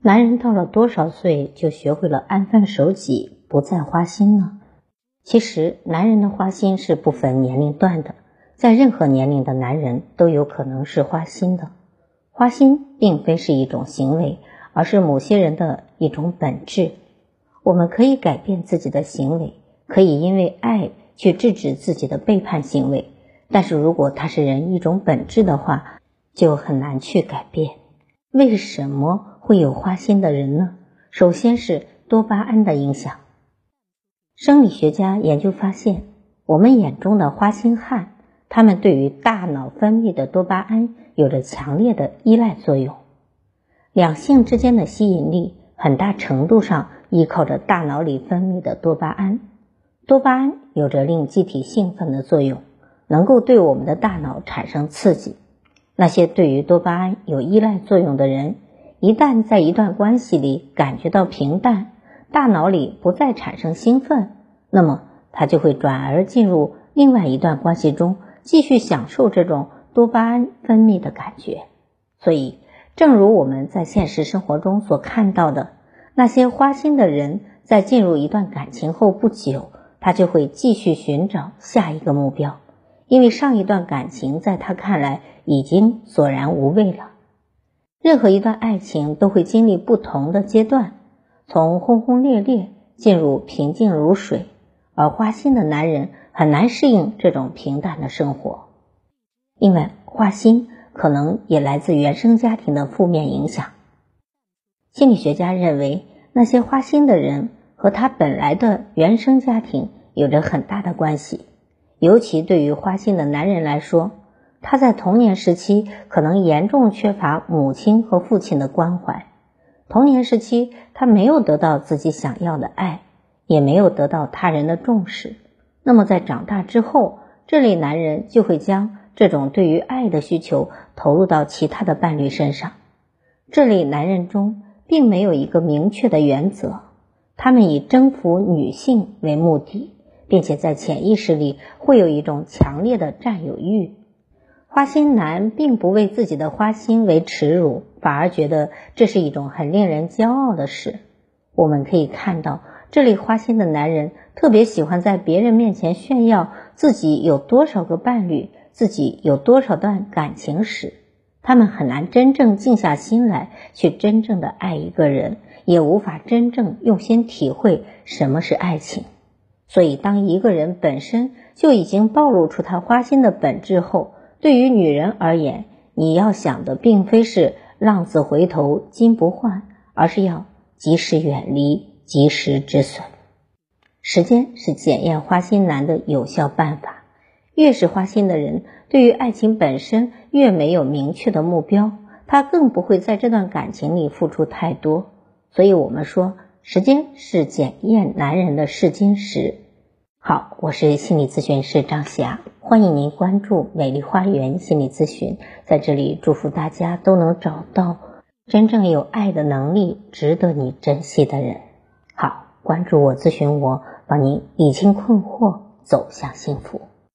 男人到了多少岁就学会了安分守己，不再花心呢？其实，男人的花心是不分年龄段的，在任何年龄的男人都有可能是花心的。花心并非是一种行为，而是某些人的一种本质。我们可以改变自己的行为，可以因为爱去制止自己的背叛行为，但是如果他是人一种本质的话，就很难去改变。为什么会有花心的人呢？首先是多巴胺的影响。生理学家研究发现，我们眼中的花心汉，他们对于大脑分泌的多巴胺有着强烈的依赖作用。两性之间的吸引力，很大程度上依靠着大脑里分泌的多巴胺。多巴胺有着令机体兴奋的作用，能够对我们的大脑产生刺激。那些对于多巴胺有依赖作用的人，一旦在一段关系里感觉到平淡，大脑里不再产生兴奋，那么他就会转而进入另外一段关系中，继续享受这种多巴胺分泌的感觉。所以，正如我们在现实生活中所看到的，那些花心的人在进入一段感情后不久，他就会继续寻找下一个目标，因为上一段感情在他看来已经索然无味了。任何一段爱情都会经历不同的阶段。从轰轰烈烈进入平静如水，而花心的男人很难适应这种平淡的生活。另外，花心可能也来自原生家庭的负面影响。心理学家认为，那些花心的人和他本来的原生家庭有着很大的关系。尤其对于花心的男人来说，他在童年时期可能严重缺乏母亲和父亲的关怀。童年时期，他没有得到自己想要的爱，也没有得到他人的重视。那么，在长大之后，这类男人就会将这种对于爱的需求投入到其他的伴侣身上。这类男人中并没有一个明确的原则，他们以征服女性为目的，并且在潜意识里会有一种强烈的占有欲。花心男并不为自己的花心为耻辱，反而觉得这是一种很令人骄傲的事。我们可以看到，这类花心的男人特别喜欢在别人面前炫耀自己有多少个伴侣，自己有多少段感情史。他们很难真正静下心来去真正的爱一个人，也无法真正用心体会什么是爱情。所以，当一个人本身就已经暴露出他花心的本质后，对于女人而言，你要想的并非是浪子回头金不换，而是要及时远离，及时止损。时间是检验花心男的有效办法。越是花心的人，对于爱情本身越没有明确的目标，他更不会在这段感情里付出太多。所以，我们说，时间是检验男人的试金石。好，我是心理咨询师张霞。欢迎您关注美丽花园心理咨询，在这里祝福大家都能找到真正有爱的能力、值得你珍惜的人。好，关注我，咨询我，帮您理清困惑，走向幸福。